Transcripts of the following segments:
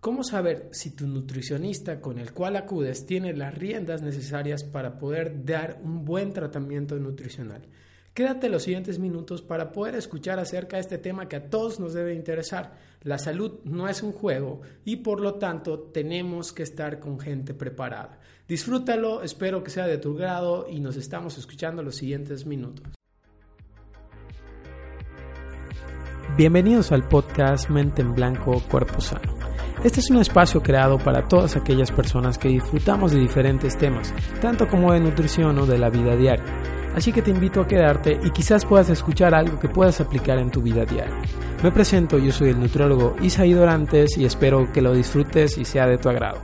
¿Cómo saber si tu nutricionista con el cual acudes tiene las riendas necesarias para poder dar un buen tratamiento nutricional? Quédate los siguientes minutos para poder escuchar acerca de este tema que a todos nos debe interesar. La salud no es un juego y por lo tanto tenemos que estar con gente preparada. Disfrútalo, espero que sea de tu grado y nos estamos escuchando los siguientes minutos. Bienvenidos al podcast Mente en Blanco, Cuerpo Sano. Este es un espacio creado para todas aquellas personas que disfrutamos de diferentes temas, tanto como de nutrición o de la vida diaria. Así que te invito a quedarte y quizás puedas escuchar algo que puedas aplicar en tu vida diaria. Me presento, yo soy el nutriólogo Isaí Dorantes y espero que lo disfrutes y sea de tu agrado.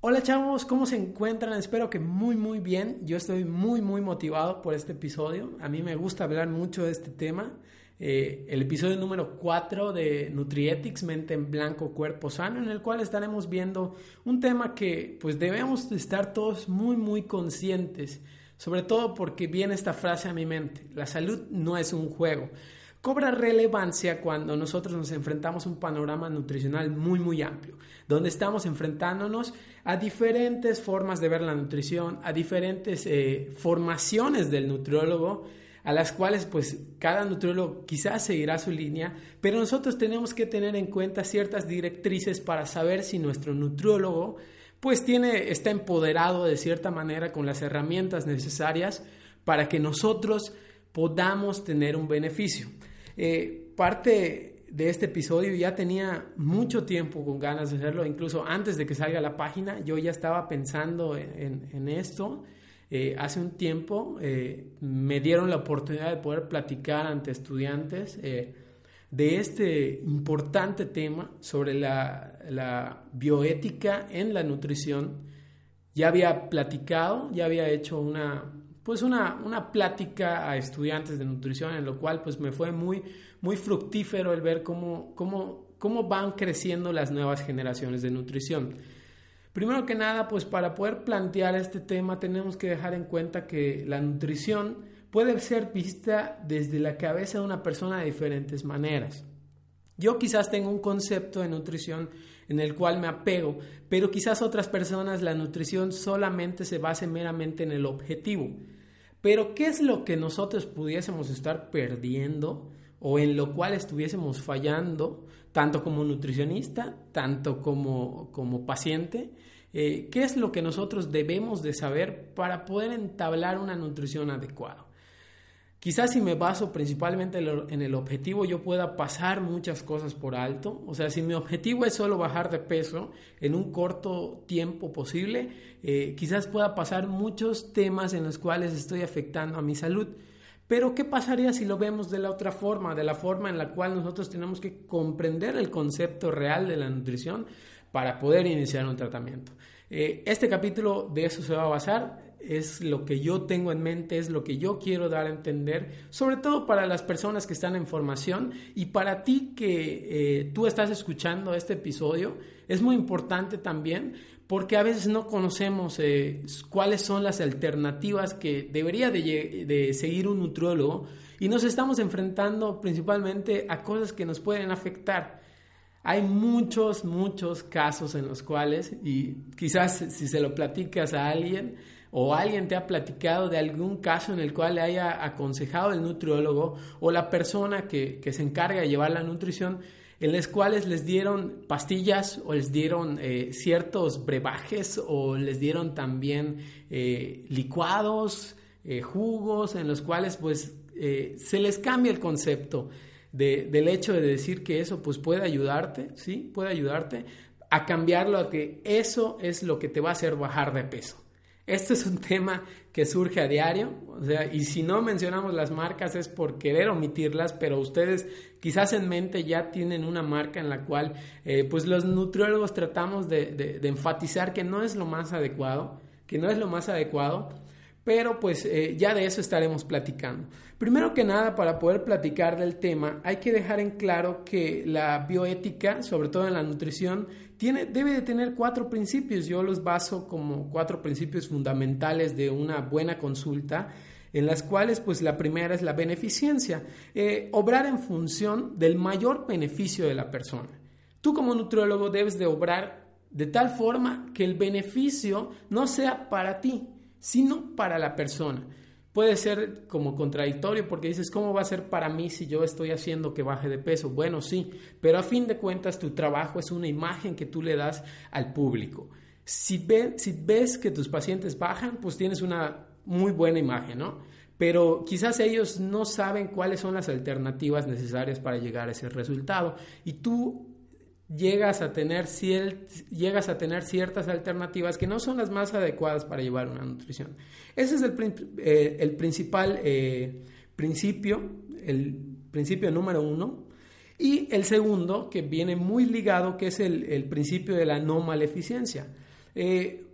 Hola chavos, ¿cómo se encuentran? Espero que muy muy bien. Yo estoy muy muy motivado por este episodio. A mí me gusta hablar mucho de este tema. Eh, el episodio número 4 de Nutrietics, Mente en Blanco, Cuerpo Sano, en el cual estaremos viendo un tema que pues debemos estar todos muy muy conscientes, sobre todo porque viene esta frase a mi mente, la salud no es un juego. Cobra relevancia cuando nosotros nos enfrentamos a un panorama nutricional muy muy amplio, donde estamos enfrentándonos a diferentes formas de ver la nutrición, a diferentes eh, formaciones del nutriólogo, a las cuales pues cada nutriólogo quizás seguirá su línea, pero nosotros tenemos que tener en cuenta ciertas directrices para saber si nuestro nutriólogo pues tiene, está empoderado de cierta manera con las herramientas necesarias para que nosotros podamos tener un beneficio. Eh, parte de este episodio ya tenía mucho tiempo con ganas de hacerlo, incluso antes de que salga la página, yo ya estaba pensando en, en esto eh, hace un tiempo eh, me dieron la oportunidad de poder platicar ante estudiantes eh, de este importante tema sobre la, bioética en la nutrición. Ya había platicado, ya había hecho una, pues una, una plática a estudiantes de nutrición, en lo cual pues me fue muy, muy fructífero el ver cómo, cómo, cómo van creciendo las nuevas generaciones de nutrición. Primero que nada, pues para poder plantear este tema tenemos que dejar en cuenta que la nutrición puede ser vista desde la cabeza de una persona de diferentes maneras. Yo quizás tengo un concepto de nutrición en el cual me apego, pero quizás otras personas la nutrición solamente se base meramente en el objetivo. Pero ¿qué es lo que nosotros pudiésemos estar perdiendo o en lo cual estuviésemos fallando, tanto como nutricionista, tanto como, como paciente? Eh, qué es lo que nosotros debemos de saber para poder entablar una nutrición adecuada. Quizás si me baso principalmente en el objetivo, yo pueda pasar muchas cosas por alto. O sea, si mi objetivo es solo bajar de peso en un corto tiempo posible, eh, quizás pueda pasar muchos temas en los cuales estoy afectando a mi salud. Pero ¿qué pasaría si lo vemos de la otra forma, de la forma en la cual nosotros tenemos que comprender el concepto real de la nutrición para poder iniciar un tratamiento? Eh, este capítulo de eso se va a basar, es lo que yo tengo en mente, es lo que yo quiero dar a entender, sobre todo para las personas que están en formación y para ti que eh, tú estás escuchando este episodio, es muy importante también porque a veces no conocemos eh, cuáles son las alternativas que debería de seguir un nutriólogo y nos estamos enfrentando principalmente a cosas que nos pueden afectar. Hay muchos, muchos casos en los cuales, y quizás si se lo platicas a alguien o alguien te ha platicado de algún caso en el cual le haya aconsejado el nutriólogo o la persona que, se encarga de llevar la nutrición, en las cuales les dieron pastillas o les dieron eh, ciertos brebajes o les dieron también eh, licuados, eh, jugos, en los cuales pues se les cambia el concepto del hecho de decir que eso pues puede ayudarte, ¿sí? Puede ayudarte a cambiarlo a que eso es lo que te va a hacer bajar de peso. Este es un tema que surge a diario, o sea, y si no mencionamos las marcas es por querer omitirlas, pero ustedes quizás en mente ya tienen una marca en la cual eh, pues los nutriólogos tratamos de, enfatizar que no es lo más adecuado, que no es lo más adecuado, pero pues eh, ya de eso estaremos platicando. Primero que nada, para poder platicar del tema, hay que dejar en claro que la bioética, sobre todo en la nutrición, tiene, debe de tener cuatro principios. Yo los baso como cuatro principios fundamentales de una buena consulta, en las cuales, pues, la primera es la beneficencia, eh, obrar en función del mayor beneficio de la persona. Tú como nutriólogo debes de obrar de tal forma que el beneficio no sea para ti, sino para la persona puede ser como contradictorio porque dices, ¿cómo va a ser para mí si yo estoy haciendo que baje de peso? Bueno, sí, pero a fin de cuentas tu trabajo es una imagen que tú le das al público. Si, si ves que tus pacientes bajan, pues tienes una muy buena imagen, ¿no? Pero quizás ellos no saben cuáles son las alternativas necesarias para llegar a ese resultado y tú llegas a tener, llegas a tener ciertas alternativas que no son las más adecuadas para llevar una nutrición. Ese es el, eh, principal eh, principio, el principio número uno. Y el segundo, que viene muy ligado, que es el, principio de la no maleficencia. Eh,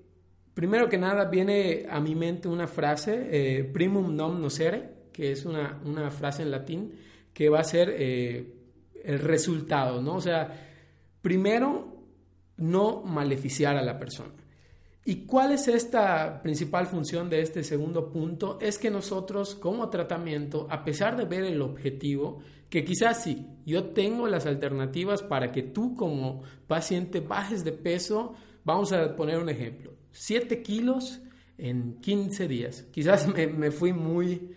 primero que nada, viene a mi mente una frase, primum non nocere, que es una, una, frase en latín, que va a ser el resultado, ¿no? O sea, Primero, no maleficiar a la persona. ¿Y cuál es esta principal función de este segundo punto? Es que nosotros como tratamiento, a pesar de ver el objetivo, que quizás sí, yo tengo las alternativas para que tú como paciente bajes de peso, vamos a poner un ejemplo, 7 kilos en 15 días. Quizás me, me fui muy,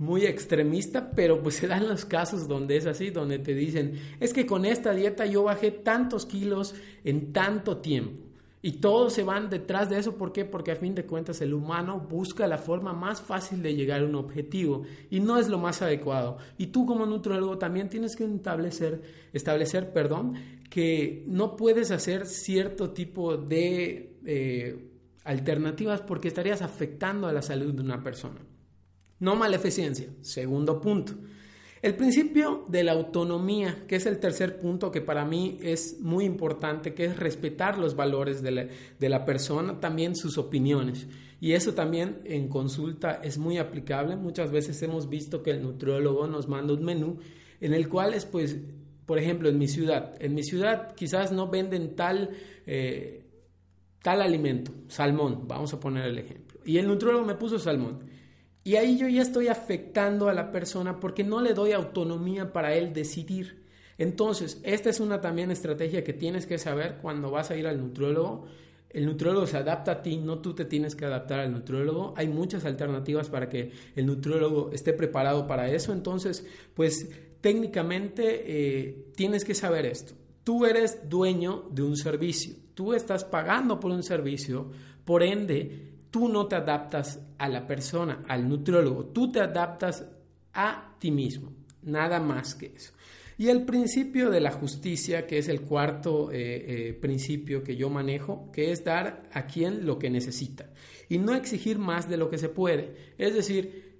muy extremista, pero pues se dan los casos donde es así, donde te dicen, es que con esta dieta yo bajé tantos kilos en tanto tiempo. Y todos se van detrás de eso, ¿por qué? Porque a fin de cuentas el humano busca la forma más fácil de llegar a un objetivo y no es lo más adecuado. Y tú como nutriólogo también tienes que establecer, establecer perdón, que no puedes hacer cierto tipo de eh, alternativas porque estarías afectando a la salud de una persona. No maleficencia. Segundo punto. El principio de la autonomía, que es el tercer punto que para mí es muy importante, que es respetar los valores de la, persona, también sus opiniones. Y eso también en consulta es muy aplicable. Muchas veces hemos visto que el nutriólogo nos manda un menú en el cual es, pues, por ejemplo, en mi ciudad. En mi ciudad quizás no venden tal, eh, tal alimento, salmón, vamos a poner el ejemplo. Y el nutriólogo me puso salmón. Y ahí yo ya estoy afectando a la persona porque no le doy autonomía para él decidir. Entonces, esta es una también estrategia que tienes que saber cuando vas a ir al nutriólogo. El nutriólogo se adapta a ti, no tú te tienes que adaptar al nutriólogo. Hay muchas alternativas para que el nutriólogo esté preparado para eso. Entonces, pues técnicamente eh, tienes que saber esto. Tú eres dueño de un servicio, tú estás pagando por un servicio, por ende, tú no te adaptas a la persona, al nutriólogo, tú te adaptas a ti mismo, nada más que eso. Y el principio de la justicia, que es el cuarto eh, eh, principio que yo manejo, que es dar a quien lo que necesita y no exigir más de lo que se puede. Es decir,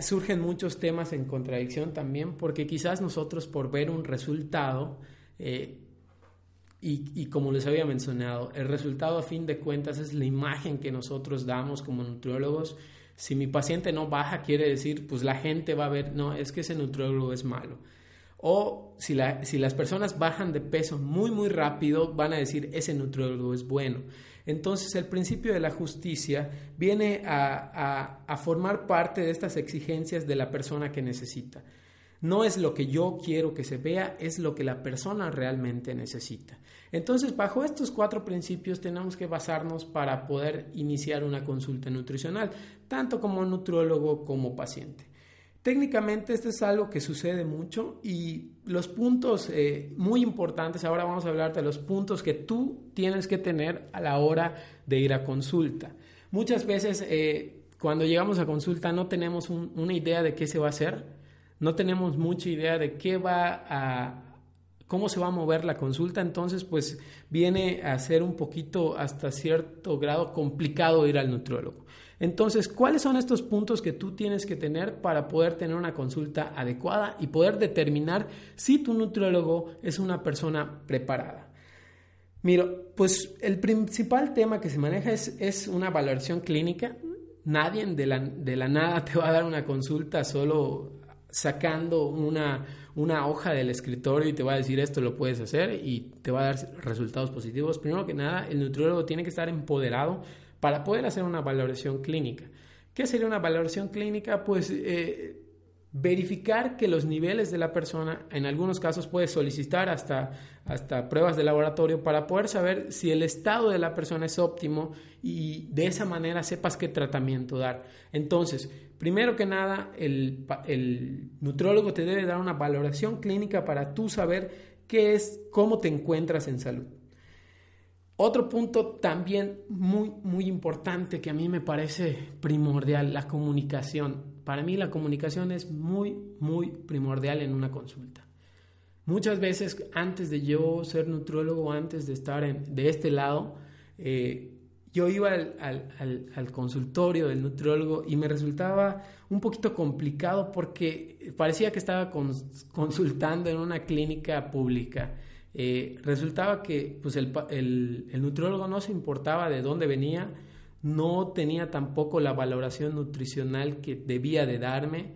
surgen muchos temas en contradicción también porque quizás nosotros por ver un resultado eh, y, como les había mencionado, el resultado a fin de cuentas es la imagen que nosotros damos como nutriólogos. Si mi paciente no baja, quiere decir, pues la gente va a ver, no, es que ese nutriólogo es malo. O si, la, si las personas bajan de peso muy, muy rápido, van a decir, ese nutriólogo es bueno. Entonces el principio de la justicia viene a, a formar parte de estas exigencias de la persona que necesita. No es lo que yo quiero que se vea, es lo que la persona realmente necesita. Entonces, bajo estos cuatro principios tenemos que basarnos para poder iniciar una consulta nutricional, tanto como nutriólogo como paciente. Técnicamente esto es algo que sucede mucho y los puntos eh, muy importantes, ahora vamos a hablar de los puntos que tú tienes que tener a la hora de ir a consulta. Muchas veces eh, cuando llegamos a consulta no tenemos una idea de qué se va a hacer, no tenemos mucha idea de qué va a, cómo se va a mover la consulta, entonces pues viene a ser un poquito hasta cierto grado complicado ir al nutriólogo. Entonces, ¿cuáles son estos puntos que tú tienes que tener para poder tener una consulta adecuada y poder determinar si tu nutriólogo es una persona preparada? Mira, pues el principal tema que se maneja es, es una valoración clínica. Nadie de la, de la nada te va a dar una consulta solo sacando una, una hoja del escritorio y te va a decir esto lo puedes hacer y te va a dar resultados positivos. Primero que nada, el nutriólogo tiene que estar empoderado para poder hacer una valoración clínica. ¿Qué sería una valoración clínica? Pues eh, verificar que los niveles de la persona, en algunos casos puedes solicitar hasta, hasta pruebas de laboratorio para poder saber si el estado de la persona es óptimo y de esa manera sepas qué tratamiento dar. Entonces, primero que nada, el, nutriólogo te debe dar una valoración clínica para tú saber qué es, cómo te encuentras en salud. Otro punto también muy, muy importante que a mí me parece primordial, la comunicación. Para mí la comunicación es muy, muy primordial en una consulta. Muchas veces antes de yo ser nutriólogo, antes de estar de este lado, eh, yo iba al, consultorio del nutriólogo y me resultaba un poquito complicado porque parecía que estaba consultando en una clínica pública eh, resultaba que pues el, el, nutriólogo no se importaba de dónde venía, no tenía tampoco la valoración nutricional que debía de darme.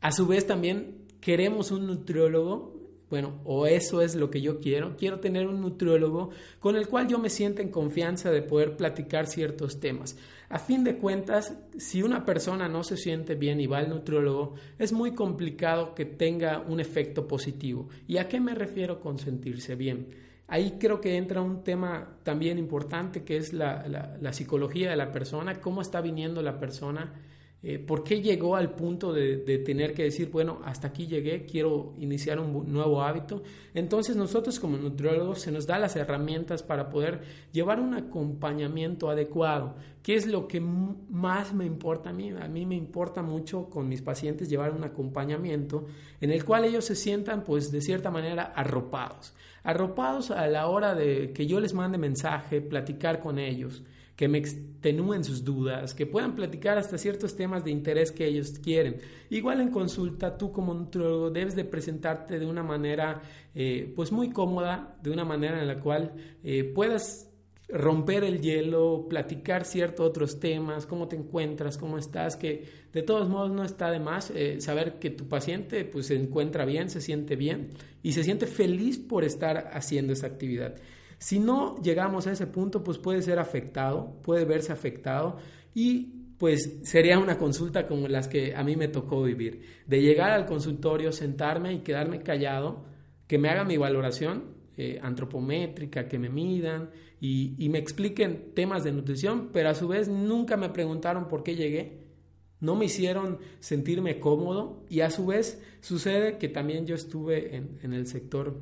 A su vez también queremos un nutriólogo bueno, o eso es lo que yo quiero. Quiero tener un nutriólogo con el cual yo me sienta en confianza de poder platicar ciertos temas. A fin de cuentas, si una persona no se siente bien y va al nutriólogo, es muy complicado que tenga un efecto positivo. ¿Y a qué me refiero con sentirse bien? Ahí creo que entra un tema también importante que es la, la psicología de la persona, cómo está viniendo la persona eh, ¿Por qué llegó al punto de, tener que decir, bueno, hasta aquí llegué, quiero iniciar un nuevo hábito? Entonces nosotros como nutriólogos se nos da las herramientas para poder llevar un acompañamiento adecuado. ¿Qué es lo que más me importa a mí? A mí me importa mucho con mis pacientes llevar un acompañamiento en el cual ellos se sientan, pues, de cierta manera arropados. Arropados a la hora de que yo les mande mensaje, platicar con ellos que me extenúen sus dudas, que puedan platicar hasta ciertos temas de interés que ellos quieren. Igual en consulta, tú como nutriólogo debes de presentarte de una manera eh, pues muy cómoda, de una manera en la cual eh, puedas romper el hielo, platicar ciertos otros temas, cómo te encuentras, cómo estás, que de todos modos no está de más eh, saber que tu paciente pues se encuentra bien, se siente bien y se siente feliz por estar haciendo esa actividad. Si no llegamos a ese punto, pues puede ser afectado, puede verse afectado y pues sería una consulta como las que a mí me tocó vivir, de llegar al consultorio, sentarme y quedarme callado, que me hagan mi valoración eh, antropométrica, que me midan y, y me expliquen temas de nutrición, pero a su vez nunca me preguntaron por qué llegué, no me hicieron sentirme cómodo y a su vez sucede que también yo estuve en, en el sector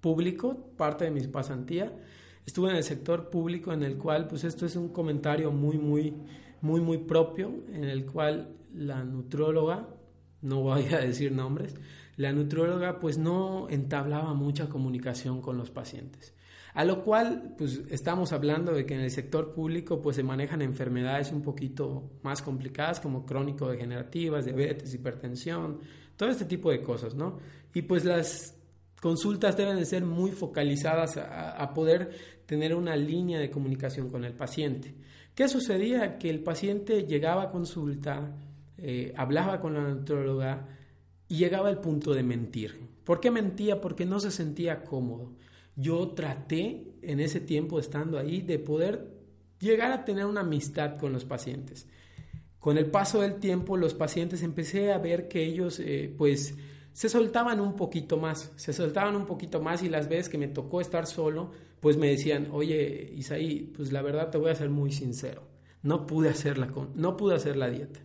público, parte de mi pasantía. Estuve en el sector público en el cual, pues esto es un comentario muy, muy, muy, muy propio, en el cual la nutróloga, no voy a decir nombres, la nutróloga pues no entablaba mucha comunicación con los pacientes. A lo cual, pues estamos hablando de que en el sector público pues se manejan enfermedades un poquito más complicadas como crónico-degenerativas, diabetes, hipertensión, todo este tipo de cosas, ¿no? Y pues las consultas deben de ser muy focalizadas a, poder tener una línea de comunicación con el paciente. ¿Qué sucedía? Que el paciente llegaba a consulta, eh, hablaba con la nutróloga y llegaba al punto de mentir. ¿Por qué mentía? Porque no se sentía cómodo. Yo traté en ese tiempo estando ahí de poder llegar a tener una amistad con los pacientes. Con el paso del tiempo los pacientes empecé a ver que ellos eh, pues se soltaban un poquito más, se soltaban un poquito más y las veces que me tocó estar solo, pues me decían, oye Isaí, pues la verdad te voy a ser muy sincero, no pude hacer la, no pude hacer la dieta.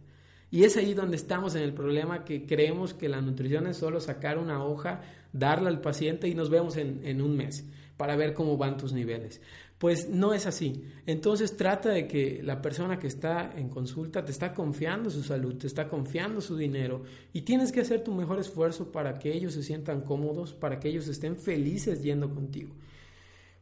Y es ahí donde estamos en el problema que creemos que la nutrición es solo sacar una hoja, darla al paciente y nos vemos en, en un mes para ver cómo van tus niveles. Pues no es así. Entonces trata de que la persona que está en consulta te está confiando su salud, te está confiando su dinero y tienes que hacer tu mejor esfuerzo para que ellos se sientan cómodos, para que ellos estén felices yendo contigo.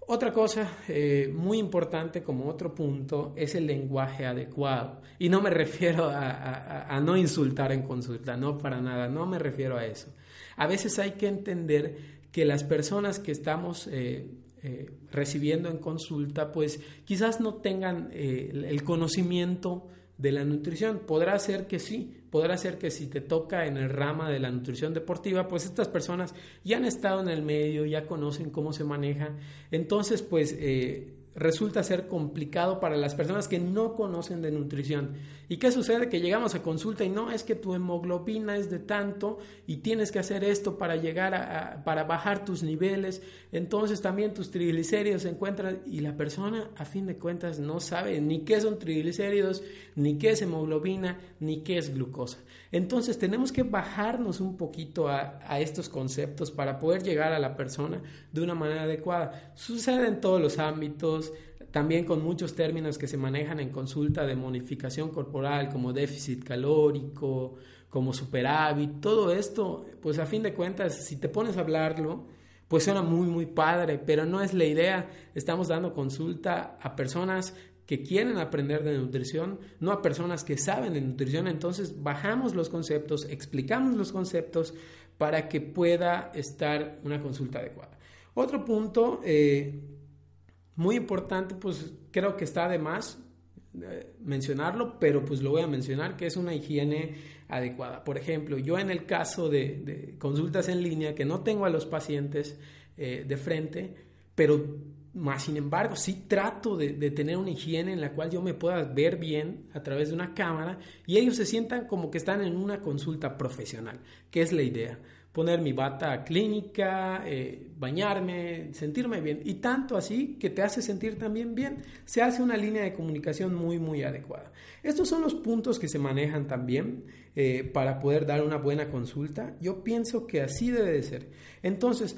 Otra cosa eh, muy importante como otro punto es el lenguaje adecuado. Y no me refiero a, no insultar en consulta, no para nada, no me refiero a eso. A veces hay que entender que las personas que estamos eh, eh, recibiendo en consulta, pues quizás no tengan eh, el conocimiento de la nutrición. Podrá ser que sí, podrá ser que si te toca en el rama de la nutrición deportiva, pues estas personas ya han estado en el medio, ya conocen cómo se maneja. Entonces, pues eh, resulta ser complicado para las personas que no conocen de nutrición. ¿Y qué sucede? Que llegamos a consulta y no es que tu hemoglobina es de tanto y tienes que hacer esto para llegar a, para bajar tus niveles. Entonces también tus triglicéridos se encuentran y la persona a fin de cuentas no sabe ni qué son triglicéridos, ni qué es hemoglobina, ni qué es glucosa. Entonces tenemos que bajarnos un poquito a, a estos conceptos para poder llegar a la persona de una manera adecuada. Sucede en todos los ámbitos, también con muchos términos que se manejan en consulta de modificación corporal, como déficit calórico, como superávit, todo esto, pues a fin de cuentas, si te pones a hablarlo, pues suena muy, muy padre, pero no es la idea. Estamos dando consulta a personas que quieren aprender de nutrición, no a personas que saben de nutrición. Entonces bajamos los conceptos, explicamos los conceptos para que pueda estar una consulta adecuada. Otro punto eh, muy importante, pues creo que está de más eh, mencionarlo, pero pues lo voy a mencionar, que es una higiene adecuada. Por ejemplo, yo en el caso de, consultas en línea, que no tengo a los pacientes eh, de frente, pero más sin embargo, sí trato de, de, tener una higiene en la cual yo me pueda ver bien a través de una cámara y ellos se sientan como que están en una consulta profesional, que es la idea poner mi bata clínica, eh, bañarme, sentirme bien. Y tanto así que te hace sentir también bien. Se hace una línea de comunicación muy, muy adecuada. Estos son los puntos que se manejan también eh, para poder dar una buena consulta. Yo pienso que así debe de ser. Entonces,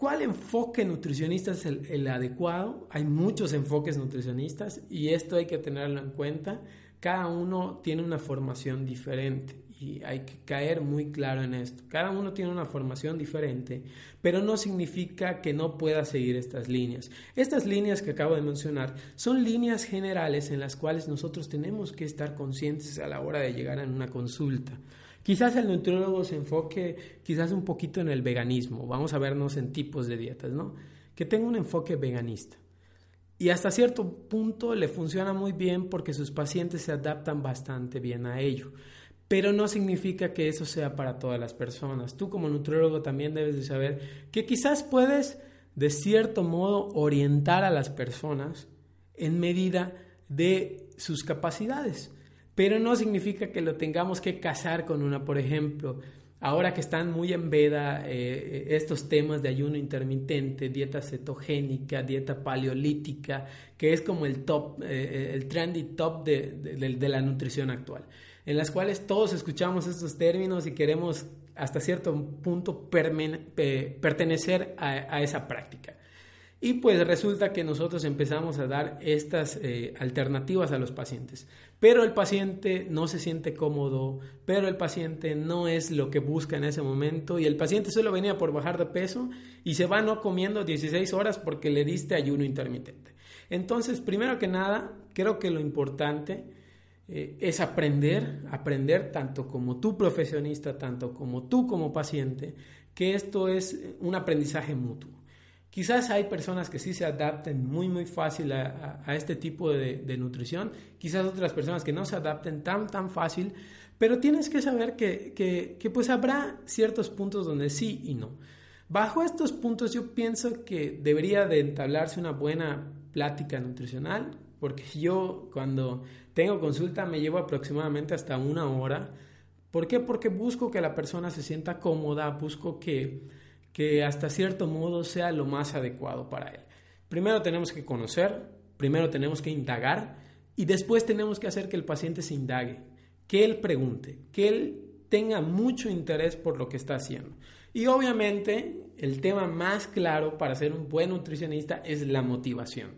¿Cuál enfoque nutricionista es el, adecuado? Hay muchos enfoques nutricionistas y esto hay que tenerlo en cuenta. Cada uno tiene una formación diferente y hay que caer muy claro en esto. Cada uno tiene una formación diferente, pero no significa que no pueda seguir estas líneas. Estas líneas que acabo de mencionar son líneas generales en las cuales nosotros tenemos que estar conscientes a la hora de llegar a una consulta. Quizás el nutriólogo se enfoque quizás un poquito en el veganismo, vamos a vernos en tipos de dietas, ¿no? Que tenga un enfoque veganista. Y hasta cierto punto le funciona muy bien porque sus pacientes se adaptan bastante bien a ello pero no significa que eso sea para todas las personas. Tú como nutriólogo también debes de saber que quizás puedes de cierto modo orientar a las personas en medida de sus capacidades, pero no significa que lo tengamos que casar con una, por ejemplo, ahora que están muy en veda eh, estos temas de ayuno intermitente, dieta cetogénica, dieta paleolítica, que es como el top, eh, el trendy top de la nutrición actual en las cuales todos escuchamos estos términos y queremos hasta cierto punto pertenecer a, esa práctica. Y pues resulta que nosotros empezamos a dar estas eh, alternativas a los pacientes. Pero el paciente no se siente cómodo, pero el paciente no es lo que busca en ese momento y el paciente solo venía por bajar de peso y se va no comiendo 16 horas porque le diste ayuno intermitente. Entonces, primero que nada, creo que lo importante eh, es aprender, aprender tanto como tú profesionista, tanto como tú como paciente, que esto es un aprendizaje mutuo. Quizás hay personas que sí se adapten muy, muy fácil a, este tipo de, nutrición, quizás otras personas que no se adapten tan, tan fácil, pero tienes que saber que, que pues habrá ciertos puntos donde sí y no. Bajo estos puntos yo pienso que debería de entablarse una buena plática nutricional, porque yo cuando tengo consulta me llevo aproximadamente hasta una hora. ¿Por qué? Porque busco que la persona se sienta cómoda, busco que, que hasta cierto modo sea lo más adecuado para él. Primero tenemos que conocer, primero tenemos que indagar y después tenemos que hacer que el paciente se indague. que él pregunte, que él tenga mucho interés por lo que está haciendo. Y obviamente el tema más claro para ser un buen nutricionista es la motivación.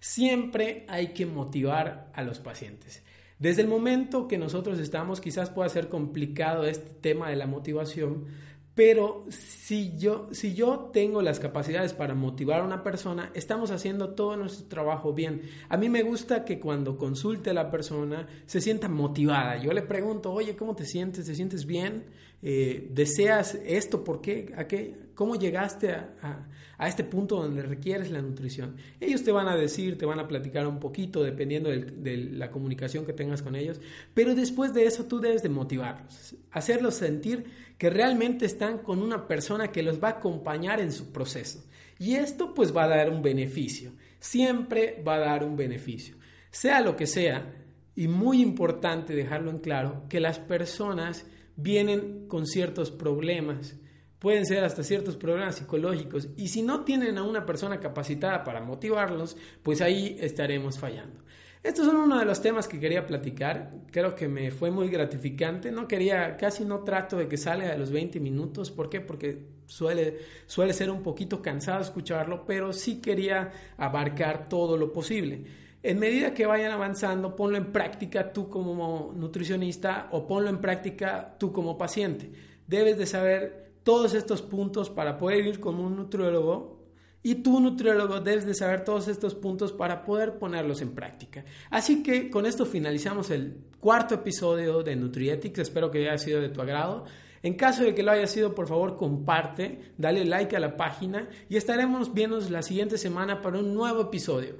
Siempre hay que motivar a los pacientes. Desde el momento que nosotros estamos, quizás pueda ser complicado este tema de la motivación, pero si yo, si yo tengo las capacidades para motivar a una persona, estamos haciendo todo nuestro trabajo bien. A mí me gusta que cuando consulte a la persona se sienta motivada. Yo le pregunto, oye, ¿cómo te sientes? ¿Te sientes bien? Eh, ¿Deseas esto? ¿Por qué? ¿A qué? ¿Cómo llegaste a, a, este punto donde requieres la nutrición? Ellos te van a decir, te van a platicar un poquito dependiendo de la comunicación que tengas con ellos, pero después de eso tú debes de motivarlos, hacerlos sentir que realmente están con una persona que los va a acompañar en su proceso. Y esto pues va a dar un beneficio, siempre va a dar un beneficio, sea lo que sea, y muy importante dejarlo en claro, que las personas vienen con ciertos problemas, pueden ser hasta ciertos problemas psicológicos y si no tienen a una persona capacitada para motivarlos, pues ahí estaremos fallando. Estos son uno de los temas que quería platicar. Creo que me fue muy gratificante. No quería, casi no trato de que salga de los 20 minutos. ¿Por qué? Porque suele, suele ser un poquito cansado escucharlo, pero sí quería abarcar todo lo posible. En medida que vayan avanzando, ponlo en práctica tú como nutricionista o ponlo en práctica tú como paciente. Debes de saber todos estos puntos para poder ir con un nutriólogo y tu nutriólogo debes de saber todos estos puntos para poder ponerlos en práctica. Así que con esto finalizamos el cuarto episodio de Nutrietics. Espero que haya sido de tu agrado. En caso de que lo haya sido, por favor comparte, dale like a la página y estaremos viendo la siguiente semana para un nuevo episodio.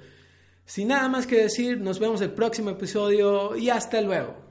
Sin nada más que decir, nos vemos el próximo episodio y hasta luego.